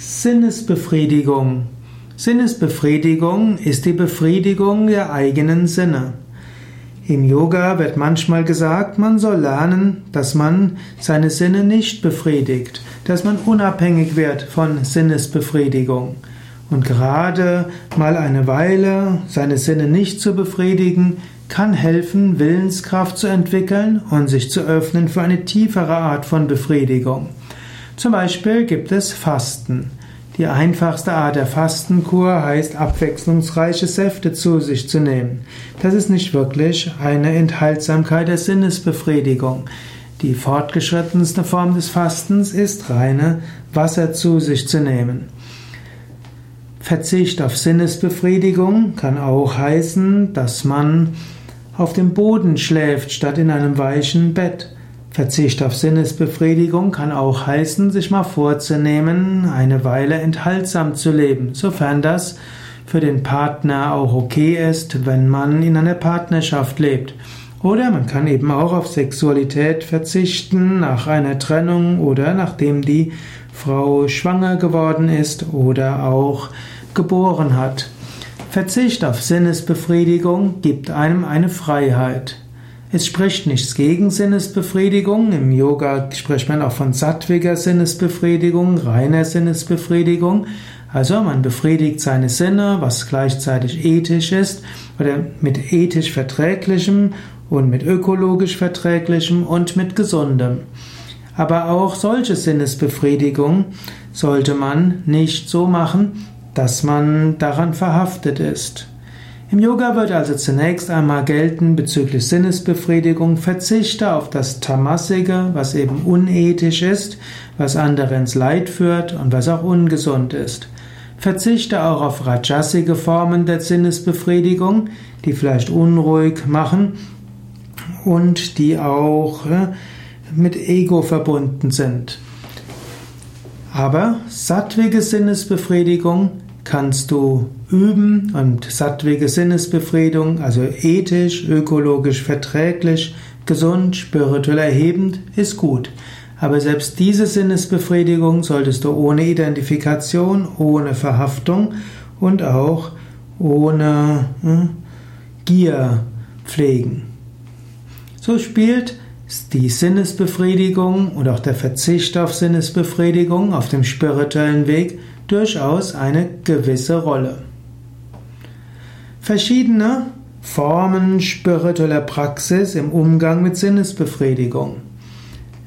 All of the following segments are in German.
Sinnesbefriedigung. Sinnesbefriedigung ist die Befriedigung der eigenen Sinne. Im Yoga wird manchmal gesagt, man soll lernen, dass man seine Sinne nicht befriedigt, dass man unabhängig wird von Sinnesbefriedigung. Und gerade mal eine Weile seine Sinne nicht zu befriedigen, kann helfen, Willenskraft zu entwickeln und sich zu öffnen für eine tiefere Art von Befriedigung. Zum Beispiel gibt es Fasten. Die einfachste Art der Fastenkur heißt, abwechslungsreiche Säfte zu sich zu nehmen. Das ist nicht wirklich eine Enthaltsamkeit der Sinnesbefriedigung. Die fortgeschrittenste Form des Fastens ist reine Wasser zu sich zu nehmen. Verzicht auf Sinnesbefriedigung kann auch heißen, dass man auf dem Boden schläft statt in einem weichen Bett. Verzicht auf Sinnesbefriedigung kann auch heißen, sich mal vorzunehmen, eine Weile enthaltsam zu leben, sofern das für den Partner auch okay ist, wenn man in einer Partnerschaft lebt. Oder man kann eben auch auf Sexualität verzichten nach einer Trennung oder nachdem die Frau schwanger geworden ist oder auch geboren hat. Verzicht auf Sinnesbefriedigung gibt einem eine Freiheit. Es spricht nichts gegen Sinnesbefriedigung. Im Yoga spricht man auch von sattwiger Sinnesbefriedigung, reiner Sinnesbefriedigung. Also man befriedigt seine Sinne, was gleichzeitig ethisch ist, oder mit ethisch verträglichem und mit ökologisch verträglichem und mit gesundem. Aber auch solche Sinnesbefriedigung sollte man nicht so machen, dass man daran verhaftet ist. Im Yoga wird also zunächst einmal gelten bezüglich Sinnesbefriedigung, verzichte auf das Tamasige, was eben unethisch ist, was andere ins Leid führt und was auch ungesund ist. Verzichte auch auf rajasige Formen der Sinnesbefriedigung, die vielleicht unruhig machen und die auch äh, mit Ego verbunden sind. Aber sattwige Sinnesbefriedigung kannst du üben und sattwige Sinnesbefriedigung, also ethisch, ökologisch verträglich, gesund, spirituell erhebend, ist gut. Aber selbst diese Sinnesbefriedigung solltest du ohne Identifikation, ohne Verhaftung und auch ohne hm, Gier pflegen. So spielt die Sinnesbefriedigung und auch der Verzicht auf Sinnesbefriedigung auf dem spirituellen Weg durchaus eine gewisse Rolle. Verschiedene Formen spiritueller Praxis im Umgang mit Sinnesbefriedigung.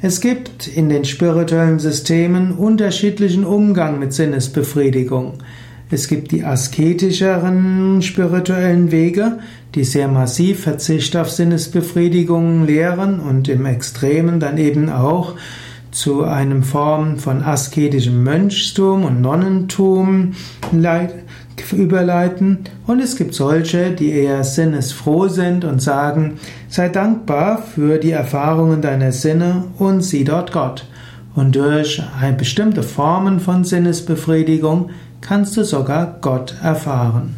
Es gibt in den spirituellen Systemen unterschiedlichen Umgang mit Sinnesbefriedigung. Es gibt die asketischeren spirituellen Wege, die sehr massiv Verzicht auf Sinnesbefriedigung lehren und im Extremen dann eben auch zu einem Form von asketischem Mönchstum und Nonnentum überleiten. Und es gibt solche, die eher sinnesfroh sind und sagen, sei dankbar für die Erfahrungen deiner Sinne und sieh dort Gott. Und durch bestimmte Formen von Sinnesbefriedigung kannst du sogar Gott erfahren.